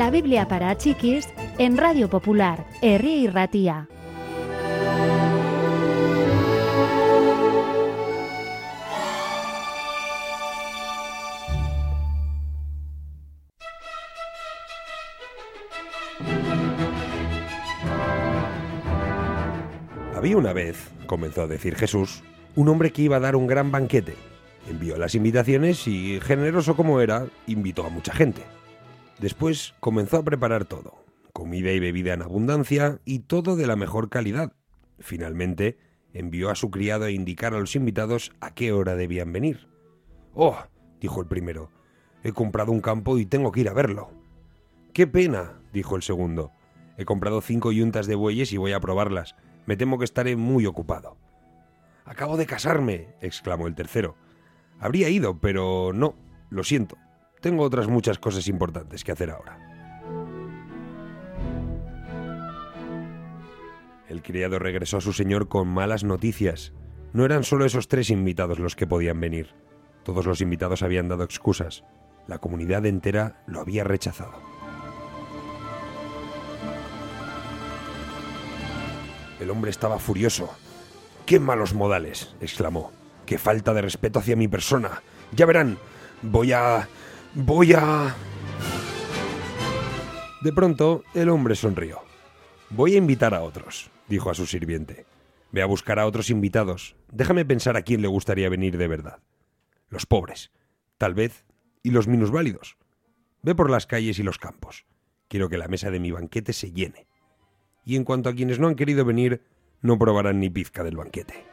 La Biblia para chiquis en Radio Popular, Herri y Ratía. Había una vez, comenzó a decir Jesús, un hombre que iba a dar un gran banquete. Envió las invitaciones y, generoso como era, invitó a mucha gente. Después comenzó a preparar todo, comida y bebida en abundancia y todo de la mejor calidad. Finalmente, envió a su criado a indicar a los invitados a qué hora debían venir. Oh, dijo el primero, he comprado un campo y tengo que ir a verlo. Qué pena, dijo el segundo. He comprado cinco yuntas de bueyes y voy a probarlas. Me temo que estaré muy ocupado. Acabo de casarme, exclamó el tercero. Habría ido, pero no, lo siento. Tengo otras muchas cosas importantes que hacer ahora. El criado regresó a su señor con malas noticias. No eran solo esos tres invitados los que podían venir. Todos los invitados habían dado excusas. La comunidad entera lo había rechazado. El hombre estaba furioso. ¡Qué malos modales! exclamó. ¡Qué falta de respeto hacia mi persona! Ya verán, voy a... voy a... De pronto, el hombre sonrió. Voy a invitar a otros, dijo a su sirviente. Ve a buscar a otros invitados. Déjame pensar a quién le gustaría venir de verdad. Los pobres, tal vez, y los minusválidos. Ve por las calles y los campos. Quiero que la mesa de mi banquete se llene y en cuanto a quienes no han querido venir, no probarán ni pizca del banquete.